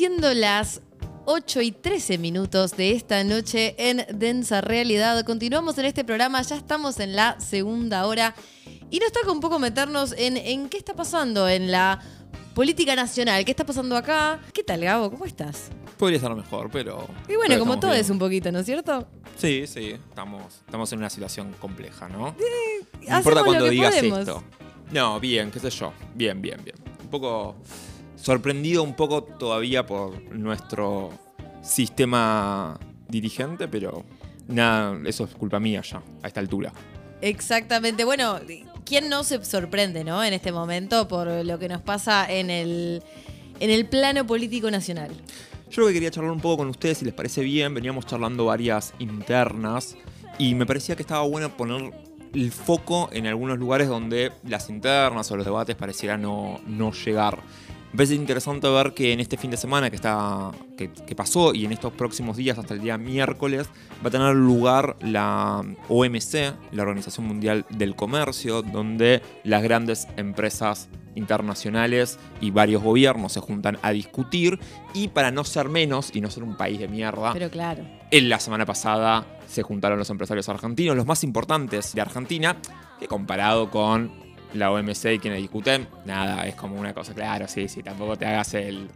siendo las 8 y 13 minutos de esta noche en Densa Realidad. Continuamos en este programa, ya estamos en la segunda hora y nos toca un poco meternos en, en qué está pasando en la política nacional, qué está pasando acá. ¿Qué tal, Gabo? ¿Cómo estás? Podría estar mejor, pero. Y bueno, pero como todo bien. es un poquito, ¿no es cierto? Sí, sí, estamos, estamos en una situación compleja, ¿no? no hacemos importa cuando digas podemos. esto. No, bien, qué sé yo. Bien, bien, bien. Un poco sorprendido un poco todavía por nuestro sistema dirigente, pero nada, eso es culpa mía ya, a esta altura. Exactamente. Bueno, ¿quién no se sorprende, no? En este momento por lo que nos pasa en el, en el plano político nacional. Yo lo que quería charlar un poco con ustedes, si les parece bien, veníamos charlando varias internas y me parecía que estaba bueno poner el foco en algunos lugares donde las internas o los debates parecieran no, no llegar. Me parece interesante ver que en este fin de semana que, está, que, que pasó y en estos próximos días hasta el día miércoles va a tener lugar la OMC, la Organización Mundial del Comercio, donde las grandes empresas internacionales y varios gobiernos se juntan a discutir y para no ser menos y no ser un país de mierda, Pero claro. en la semana pasada se juntaron los empresarios argentinos, los más importantes de Argentina, que comparado con la OMC y quienes discuten, nada, es como una cosa, claro, sí, sí, tampoco te hagas el...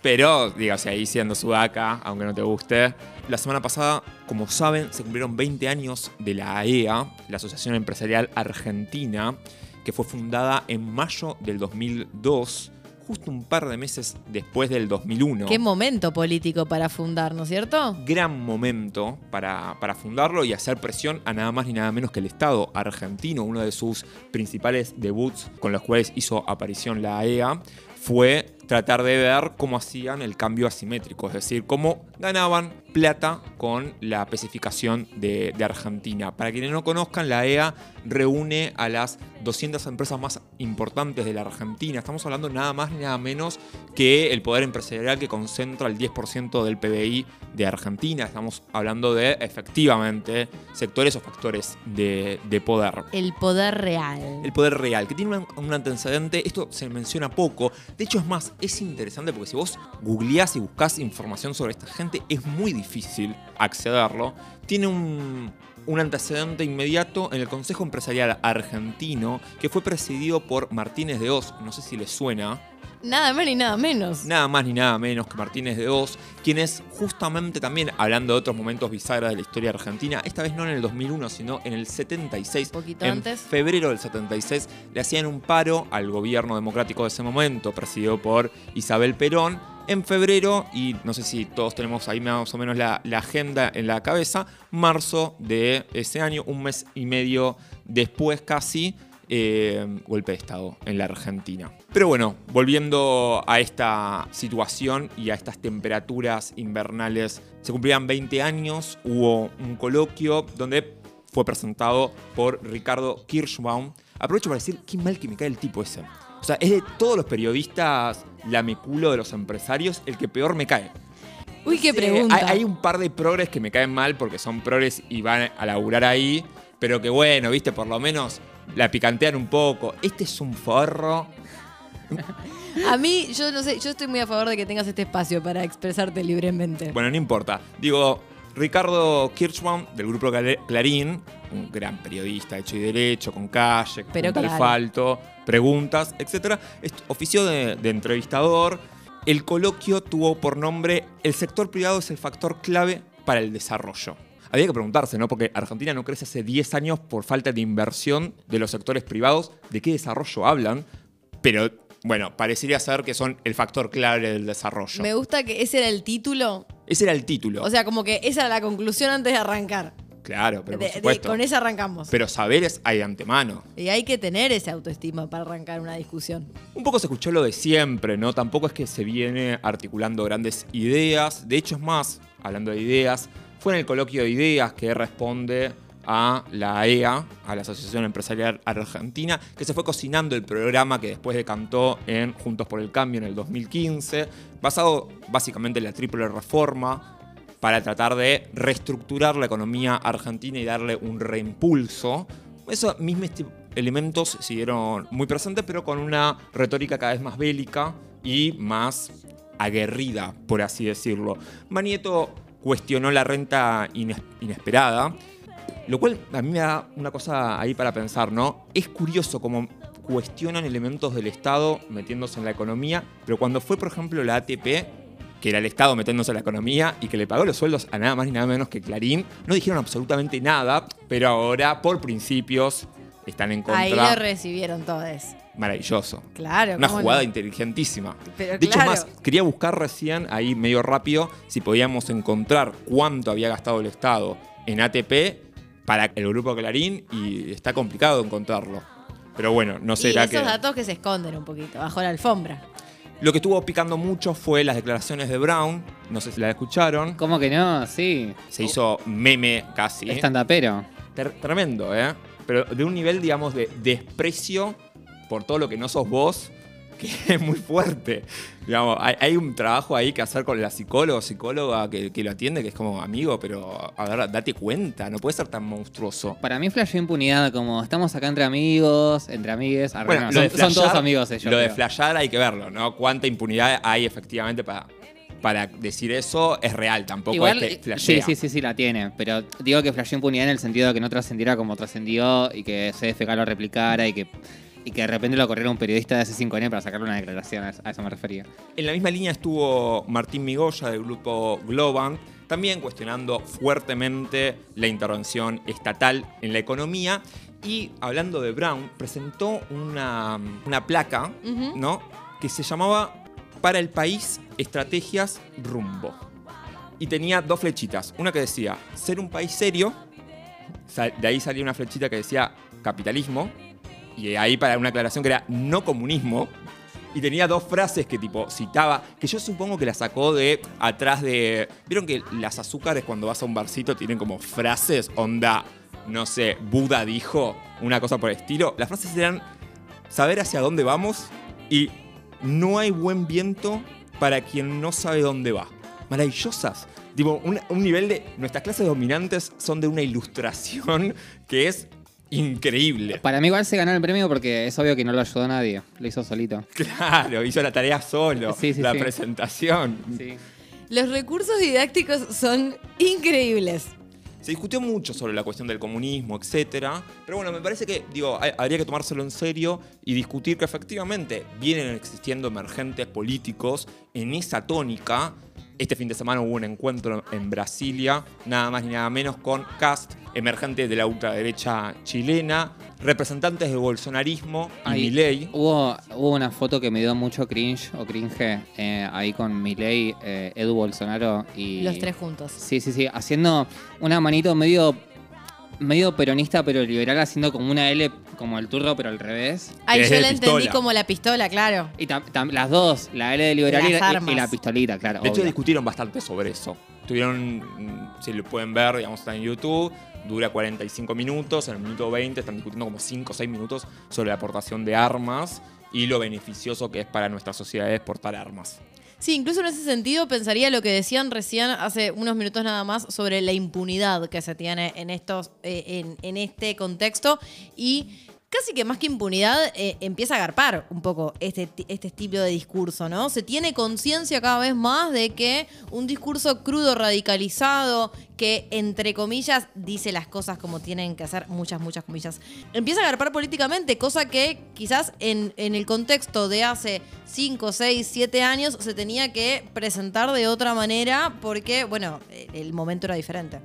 Pero, dígase, ahí siendo sudaca, aunque no te guste. La semana pasada, como saben, se cumplieron 20 años de la AEA, la Asociación Empresarial Argentina, que fue fundada en mayo del 2002, justo un par de meses después del 2001 Qué momento político para fundar, ¿no es cierto? gran momento para, para fundarlo y hacer presión a nada más ni nada menos que el Estado argentino. Uno de sus principales debuts con los cuales hizo aparición la AEA fue tratar de ver cómo hacían el cambio asimétrico, es decir, cómo ganaban plata con la especificación de, de Argentina. Para quienes no conozcan, la AEA reúne a las 200 empresas más importantes de la Argentina. Estamos hablando nada más ni nada menos que el poder empresarial que concentra el 10% del PBI de Argentina. Estamos hablando de efectivamente sectores o factores de, de poder. El poder real. El poder real, que tiene un, un antecedente, esto se menciona poco. De hecho, es más, es interesante porque si vos googleás y buscás información sobre esta gente, es muy difícil accederlo. Tiene un, un antecedente inmediato en el Consejo Empresarial Argentino, que fue presidido por Martínez de Oz, no sé si les suena, Nada más ni nada menos. nada más ni nada menos que Martínez de Oz, quien es justamente también, hablando de otros momentos bizarros de la historia argentina, esta vez no en el 2001, sino en el 76, Poquito en antes. febrero del 76, le hacían un paro al gobierno democrático de ese momento, presidido por Isabel Perón. En febrero, y no sé si todos tenemos ahí más o menos la, agenda en la cabeza, marzo de ese año, un mes y medio después casi, eh, golpe de Estado en la Argentina. Pero bueno, volviendo a esta situación y a estas temperaturas invernales, se cumplían 20 años, hubo un coloquio donde fue presentado por Ricardo Kirschbaum. Aprovecho para decir qué mal que me cae el tipo ese. O sea, es de todos los periodistas lameculo de los empresarios el que peor me cae. Uy, qué pregunta. Hay, hay un par de progres que me caen mal porque son progres y van a laburar ahí, pero que bueno, viste, por lo menos la picantean un poco. Este es un forro. A mí, yo no sé, yo estoy muy a favor de que tengas este espacio para expresarte libremente. Bueno, no importa. Digo, Ricardo Kirchbaum, del grupo Cla- Clarín, un gran periodista hecho y derecho, con calle, con Pero claro. falto, preguntas, etc. Ofició de, de entrevistador. El coloquio tuvo por nombre El sector privado es el factor clave para el desarrollo. Había que preguntarse, ¿no? Porque Argentina no crece hace 10 años por falta de inversión de los sectores privados. ¿De qué desarrollo hablan? Pero, bueno, parecería ser que son el factor clave del desarrollo. Me gusta que ese era el título. Ese era el título. O sea, como que esa era la conclusión antes de arrancar. Claro, pero por De- de- supuesto. con esa arrancamos. Pero saberes hay de antemano. Y hay que tener esa autoestima para arrancar una discusión. Un poco se escuchó lo de siempre, ¿no? Tampoco es que se viene articulando grandes ideas. De hecho, es más, hablando de ideas, fue en el coloquio de ideas que responde a la AEA, a la Asociación Empresarial Argentina, que se fue cocinando el programa que después decantó en Juntos por el Cambio en el 2015, basado básicamente en la triple reforma para tratar de reestructurar la economía argentina y darle un reimpulso. Esos mismos elementos siguieron muy presentes, pero con una retórica cada vez más bélica y más aguerrida, por así decirlo. Manieto cuestionó la renta ines- inesperada, lo cual a mí me da una cosa ahí para pensar, ¿no? Es curioso cómo cuestionan elementos del Estado metiéndose en la economía, pero cuando fue, por ejemplo, la ATP, que era el Estado metiéndose en la economía y que le pagó los sueldos a nada más ni nada menos que Clarín, no dijeron absolutamente nada, pero ahora, por principios, están en Ahí contra. lo recibieron todos. Maravilloso. Claro. Una ¿cómo jugada no? inteligentísima. Pero de hecho, más, quería buscar recién, ahí medio rápido, si podíamos encontrar cuánto había gastado el Estado en ATP para el grupo Clarín y está complicado encontrarlo. Pero bueno, no Y será esos que... datos que se esconden un poquito bajo la alfombra. Lo que estuvo picando mucho fue las declaraciones de Brown, no sé si la escucharon, ¿Cómo que no? Sí. se hizo meme casi. Estandapero. Tremendo, ¿eh? Pero de un nivel, digamos, de desprecio por todo lo que no sos vos, que es muy fuerte. Digamos, hay, hay un trabajo ahí que hacer con la psicóloga o psicóloga que, que lo atiende, que es como amigo, pero a ver, date cuenta, no puede ser tan monstruoso. Para mí flasheó impunidad, como estamos acá entre amigos, entre amigues. Bueno, no, de son, todos amigos ellos. Lo de creo. flashear hay que verlo, ¿no? Cuánta impunidad hay efectivamente para, para decir eso es real, tampoco Igual, es que sí, flashea. sí, sí, sí, la tiene. Pero digo que flasheó impunidad en el sentido de que no trascendiera como trascendió y que CFK lo replicara y que, y que de repente lo corriera un periodista de C5N para sacarle una declaración. A eso- me refería. En la misma línea estuvo Martín Migoya del grupo Globant, también cuestionando fuertemente la intervención estatal en la economía. Y hablando de Brown, presentó una, una placa. ¿no? que se llamaba Para el país, estrategias rumbo. Y tenía dos flechitas. Una que decía ser un país serio, de ahí salía una flechita que decía capitalismo, y ahí para una aclaración que era no comunismo. Y tenía dos frases que tipo citaba, que yo supongo que la sacó de atrás de... ¿Vieron que las azúcares cuando vas a un barcito tienen como frases? Onda, no sé, Buda dijo, una cosa por el estilo. Las frases eran saber hacia dónde vamos y no hay buen viento para quien no sabe dónde va. Maravillosas. Tipo, un, un nivel de... Nuestras clases dominantes son de una ilustración que es increíble. Para mí igual se ganó el premio porque es obvio que no lo ayudó a nadie. Lo hizo solito. Claro, hizo la tarea solo. Sí, sí, la sí. presentación. Sí. Los recursos didácticos son increíbles. Se discutió mucho sobre la cuestión del comunismo, etcétera. Pero bueno, me parece que, digo, hay- habría que tomárselo en serio y discutir que efectivamente vienen existiendo emergentes políticos en esa tónica. Este fin de semana hubo un encuentro en Brasilia, nada más ni nada menos, con Cast, emergente de la ultraderecha chilena, representantes del bolsonarismo y Ahí Milei. Hubo, hubo una foto que me dio mucho cringe o cringe eh, ahí con Milei, eh, Edu Bolsonaro y. Los tres juntos. Sí, sí, sí. Haciendo una manito medio. medio peronista pero liberal, haciendo como una L como el turro, pero al revés. Ay, Es yo la entendí pistola. como la pistola, claro. Y tam- tam- las dos, la L de liberal y, la- y- armas. y la pistolita, claro. De hecho, discutieron bastante sobre eso. Tuvieron, mm, si lo pueden ver, digamos, está en YouTube, dura 45 minutos, en el minuto 20 están discutiendo como 5 o 6 minutos sobre la aportación de armas y lo beneficioso que es para nuestras sociedades portar armas. Sí, incluso en ese sentido pensaría lo que decían recién hace unos minutos nada más sobre la impunidad que se tiene en estos, eh, en, en este contexto y casi que más que impunidad eh, empieza a agarpar un poco este, este estilo de discurso, ¿no? Se tiene conciencia cada vez más de que un discurso crudo, radicalizado, que entre comillas dice las cosas como tienen que hacer, muchas, muchas comillas, empieza a agarpar políticamente, cosa que quizás en, en el contexto de hace 5, 6, 7 años se tenía que presentar de otra manera porque, bueno, el momento era diferente.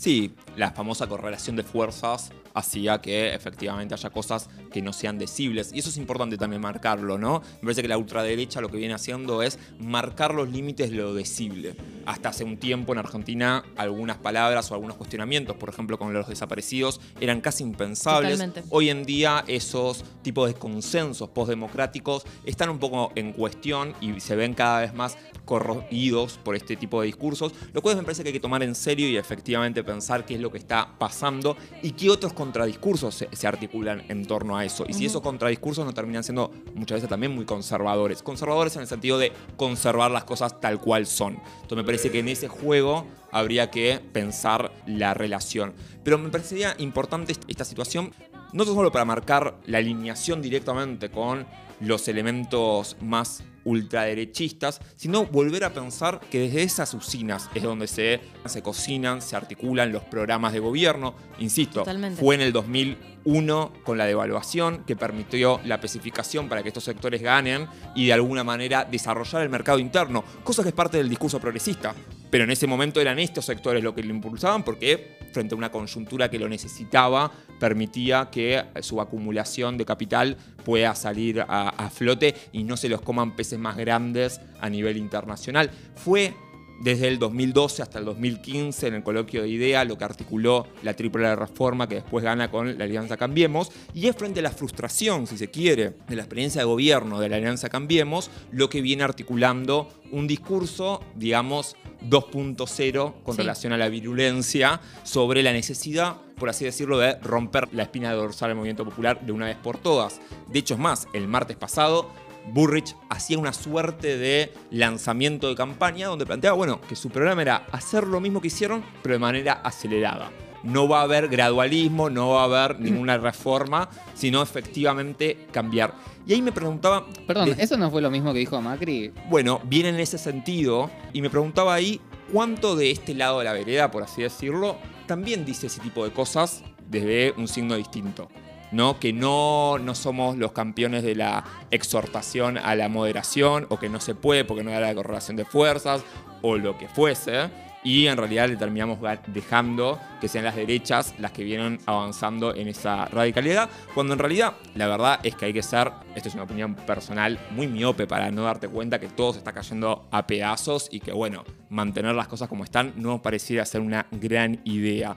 Sí, la famosa correlación de fuerzas hacía que efectivamente haya cosas que no sean decibles. Y eso es importante también marcarlo, ¿no? Me parece que la ultraderecha lo que viene haciendo es marcar los límites de lo decible. Hasta hace un tiempo en Argentina algunas palabras o algunos cuestionamientos, por ejemplo con los desaparecidos, eran casi impensables. Totalmente. Hoy en día esos tipos de consensos postdemocráticos están un poco en cuestión y se ven cada vez más corroídos por este tipo de discursos, lo cual me parece que hay que tomar en serio y efectivamente pensar qué es lo que está pasando y qué otros contradiscursos se, se articulan en torno a eso. Y si esos contradiscursos no terminan siendo muchas veces también muy conservadores. Conservadores en el sentido de conservar las cosas tal cual son. Entonces me parece que en ese juego habría que pensar la relación. Pero me parecería importante est- esta situación, no solo para marcar la alineación directamente con los elementos más ultraderechistas, sino volver a pensar que desde esas usinas es donde se, se cocinan, se articulan los programas de gobierno. Insisto, Totalmente. fue en el 2001 con la devaluación que permitió la especificación para que estos sectores ganen y de alguna manera desarrollar el mercado interno, cosa que es parte del discurso progresista. Pero en ese momento eran estos sectores los que lo impulsaban porque frente a una coyuntura que lo necesitaba, permitía que su acumulación de capital pueda salir a, a flote y no se los coman peces más grandes a nivel internacional. Fue desde el 2012 hasta el 2015 en el coloquio de idea lo que articuló la triple reforma que después gana con la Alianza Cambiemos y es frente a la frustración, si se quiere, de la experiencia de gobierno de la Alianza Cambiemos lo que viene articulando un discurso, digamos, 2.0 con Sí. relación a la virulencia sobre la necesidad, por así decirlo, de romper la espina dorsal del movimiento popular de una vez por todas. De hecho, es más, el martes pasado Burrich hacía una suerte de lanzamiento de campaña donde planteaba, bueno, que su programa era hacer lo mismo que hicieron, pero de manera acelerada. No va a haber gradualismo, no va a haber ninguna reforma, sino efectivamente cambiar. Y ahí me preguntaba... Perdón, de- ¿eso no fue lo mismo que dijo Macri? bueno, viene en ese sentido y me preguntaba ahí cuánto de este lado de la vereda, por así decirlo, también dice ese tipo de cosas desde un signo distinto. ¿No? Que no, no somos los campeones de la exhortación a la moderación o que no se puede porque no da la correlación de fuerzas o lo que fuese. Y en realidad le terminamos dejando que sean las derechas las que vienen avanzando en esa radicalidad, cuando en realidad la verdad es que hay que ser, esto es una opinión personal, muy miope para no darte cuenta que todo se está cayendo a pedazos y que bueno, mantener las cosas como están no pareciera ser una gran idea.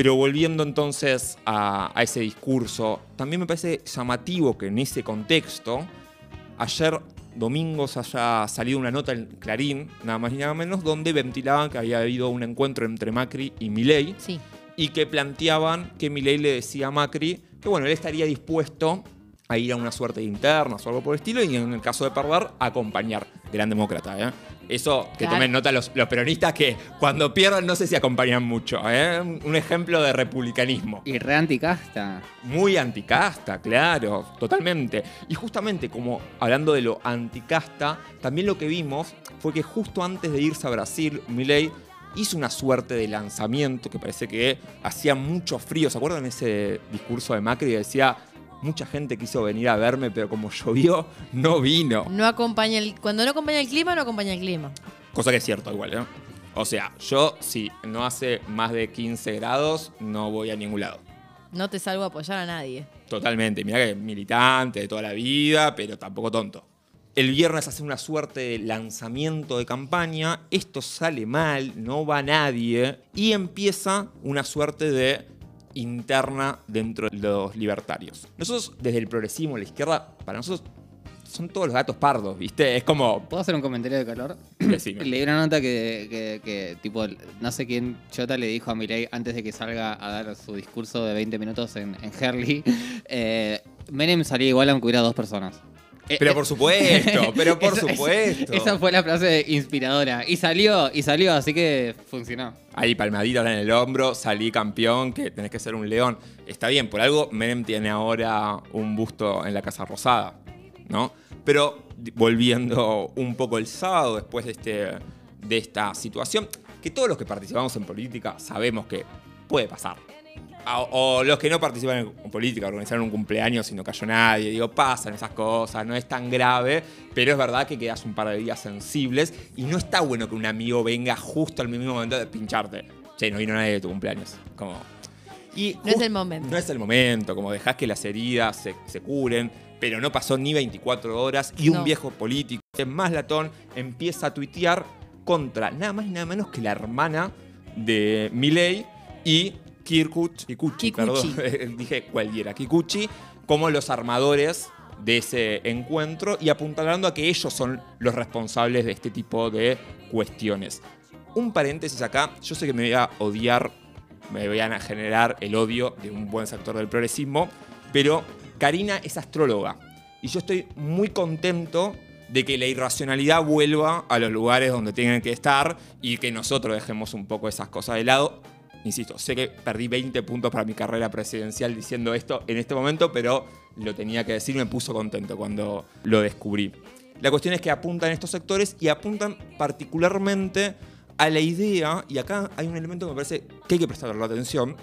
Pero volviendo entonces a, a ese discurso, también me parece llamativo que en ese contexto, ayer domingo se haya salido una nota en Clarín, nada más ni nada menos, donde ventilaban que había habido un encuentro entre Macri y Milei Sí. y que planteaban que Milei le decía a Macri que bueno, él estaría dispuesto a ir a una suerte de internas o algo por el estilo y en el caso de perder, acompañar. Gran demócrata, ¿eh? Eso que Claro. tomen nota los, los peronistas que cuando pierdan no sé si acompañan mucho, ¿eh? Un ejemplo de republicanismo. Y re anticasta. Muy anticasta, claro, totalmente. Y justamente como hablando de lo anticasta, también lo que vimos fue que justo antes de irse a Brasil, Milei hizo una suerte de lanzamiento que parece que hacía mucho frío. ¿Se acuerdan ese discurso de Macri que decía, mucha gente quiso venir a verme, pero como llovió, no vino? No acompaña el, cuando no acompaña el clima, no acompaña el clima. Cosa que es cierto igual, ¿eh? O sea, yo si no hace más de 15 grados, no voy a ningún lado. No te salgo a apoyar a nadie. Totalmente. Mira que militante de toda la vida, pero tampoco tonto. El viernes hace una suerte de lanzamiento de campaña. Esto sale mal, no va nadie. Y empieza una suerte de interna dentro de los libertarios. Nosotros, desde el progresismo, la izquierda, para nosotros son todos los gatos pardos, ¿viste? Es como. ¿Puedo hacer un comentario de calor? Decime. Leí una nota que, que- que, tipo, no sé quién Chota le dijo a Milei antes de que salga a dar su discurso de 20 minutos en, en Herley. Eh, Menem salía igual aunque hubiera dos personas. Eh, Pero eh, por supuesto, pero por supuesto. Esa fue la frase inspiradora. Y salió, y salió, así que funcionó. Ahí palmaditas en el hombro, salí campeón, que tenés que ser un león. Está bien, por algo Menem tiene ahora un busto en la Casa Rosada, ¿no? Pero volviendo un poco el sábado, después de, este, de esta situación, que todos los que participamos en política sabemos que puede pasar. O, los que no participan en política, organizaron un cumpleaños y no cayó nadie. Digo, pasan esas cosas, no es tan grave, pero es verdad que quedas un par de días sensibles y no está bueno que un amigo venga justo al mismo momento de pincharte. Che, no vino nadie de tu cumpleaños. Como. Y No es el momento. No es el momento, como dejás que las heridas se, se curen, pero no pasó ni 24 horas y un viejo político, más latón, empieza a tuitear contra nada más y nada menos que la hermana de Milei y Kirkuch, Kikuchi, Kikuchi. perdón, dije cualquiera, Kikuchi, como los armadores de ese encuentro y apuntalando a que ellos son los responsables de este tipo de cuestiones. Un paréntesis acá, yo sé que me voy a odiar, me voy a generar el odio de un buen sector del progresismo, pero Karina es astróloga y yo estoy muy contento de que la irracionalidad vuelva a los lugares donde tienen que estar y que nosotros dejemos un poco esas cosas de lado. Insisto, sé que perdí 20 puntos para mi carrera presidencial diciendo esto en este momento, pero lo tenía que decir me puso contento cuando lo descubrí. La cuestión es que apuntan estos sectores y apuntan particularmente a la idea, y acá hay un elemento que me parece que hay que prestarle atención,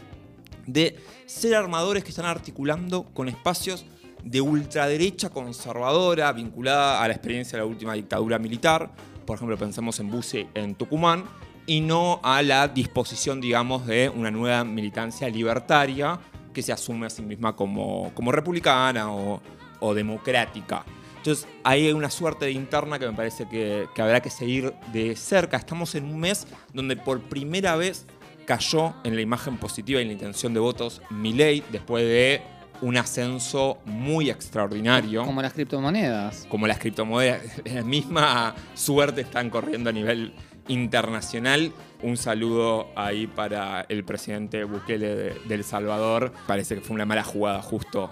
de ser armadores que están articulando con espacios de ultraderecha conservadora vinculada a la experiencia de la última dictadura militar. Por ejemplo, pensemos en Buse en Tucumán, y no a la disposición, digamos, de una nueva militancia libertaria que se asume a sí misma como, como republicana o, o democrática. Entonces, ahí hay una suerte de interna que me parece que, que, habrá que seguir de cerca. Estamos en un mes donde por primera vez cayó en la imagen positiva y en la intención de votos Milei después de un ascenso muy extraordinario. Como las criptomonedas. Como las criptomonedas. La misma suerte están corriendo a nivel internacional. Un saludo ahí para el presidente Bukele de, de El Salvador. Parece que fue una mala jugada justo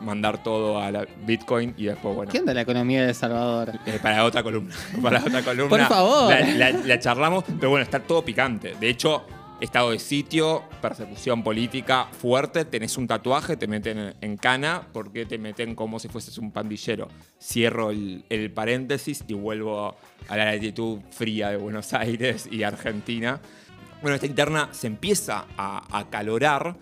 mandar todo a la Bitcoin y después, bueno. ¿Qué onda la economía de El Salvador? Eh, para otra columna. Para otra columna. Por favor. La, la, la, charlamos, pero bueno, está todo picante. De hecho, estado de sitio, persecución política fuerte, tenés un tatuaje, te meten en cana, porque te meten como si fueses un pandillero. Cierro el, paréntesis y vuelvo a la latitud fría de Buenos Aires y Argentina. Bueno, esta interna se empieza a acalorar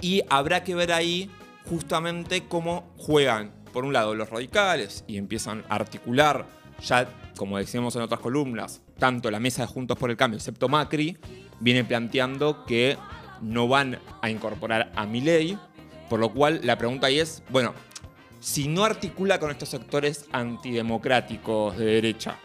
y habrá que ver ahí justamente cómo juegan, por un lado, los radicales y empiezan a articular, ya como decíamos en otras columnas, tanto la mesa de Juntos por el Cambio, excepto Macri, viene planteando que no van a incorporar a Milei, por lo cual la pregunta ahí es, bueno, si no articula con estos sectores antidemocráticos de derecha,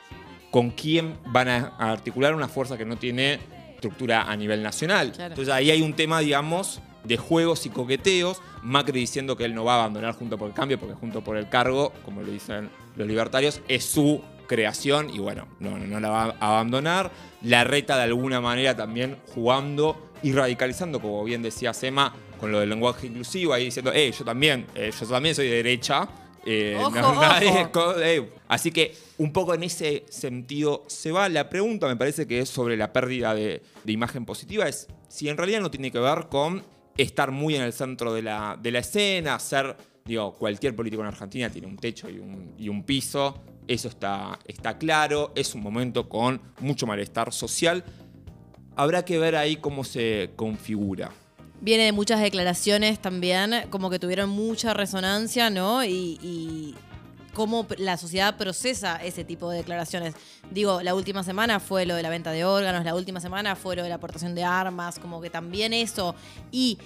¿con quién van a articular una fuerza que no tiene estructura a nivel nacional? Claro. Entonces ahí hay un tema, digamos, de juegos y coqueteos, Macri diciendo que él no va a abandonar Junto por el Cambio, porque Junto por el Cargo, como lo dicen los libertarios, es su creación y bueno, no, no la va a abandonar. La reta de alguna manera también jugando y radicalizando, como bien decía Sema, con lo del lenguaje inclusivo, ahí diciendo, hey, yo también, eh, yo también soy de derecha. Eh, ojo, no, nadie, ojo. Eh. Así que un poco en ese sentido se va. La pregunta me parece que es sobre la pérdida de, de imagen positiva, es si en realidad no tiene que ver con estar muy en el centro de la, de la escena, ser, digo, cualquier político en Argentina tiene un techo y un, y un piso, eso está, está claro, es un momento con mucho malestar social. Habrá que ver ahí cómo se configura. Viene de muchas declaraciones también, como que tuvieron mucha resonancia, ¿no? Y, y, cómo la sociedad procesa ese tipo de declaraciones. Digo, la última semana fue lo de la venta de órganos, la última semana fue lo de la aportación de armas, como que también eso. Y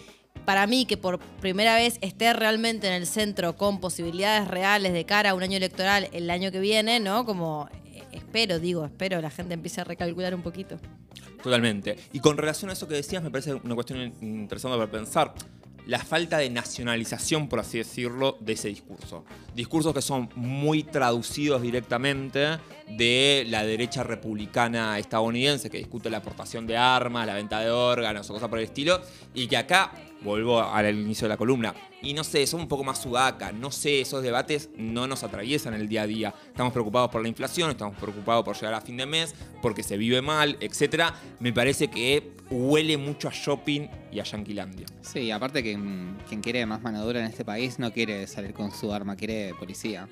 para mí que por primera vez esté realmente en el centro con posibilidades reales de cara a un año electoral el año que viene, ¿no? Como eh, espero, digo, espero la gente empiece a recalcular un poquito. Totalmente. Y con relación a eso que decías, me parece una cuestión interesante para pensar. La falta de nacionalización, por así decirlo, de ese discurso. Discursos que son muy traducidos directamente de la derecha republicana estadounidense que discute la aportación de armas, la venta de órganos o cosas por el estilo, y que acá vuelvo al inicio de la columna. Y no sé, son un poco más sudaca, no sé, esos debates no nos atraviesan el día a día. Estamos preocupados por la inflación, estamos preocupados por llegar a fin de mes, porque se vive mal, etc. Me parece que huele mucho a shopping y a Yanquilandia. Sí, aparte que quien quiere más mano dura en este país no quiere salir con su arma, quiere policía.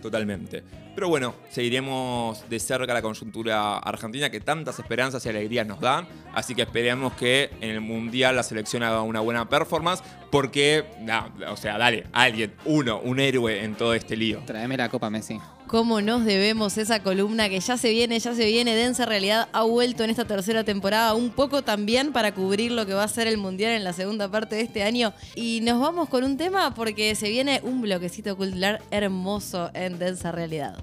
Totalmente. Pero bueno, seguiremos de cerca la coyuntura argentina que tantas esperanzas y alegrías nos da. Así que esperemos que en el Mundial la selección haga una buena performance. Porque, no, o sea, dale, alguien, uno, un héroe en todo este lío. Tráeme la Copa Messi. ¿Cómo nos debemos esa columna que ya se viene, ya se viene? Densa Realidad ha vuelto en esta tercera temporada un poco también para cubrir lo que va a ser el Mundial en la segunda parte de este año. Y nos vamos con un tema porque se viene un bloquecito cultural hermoso en Densa Realidad.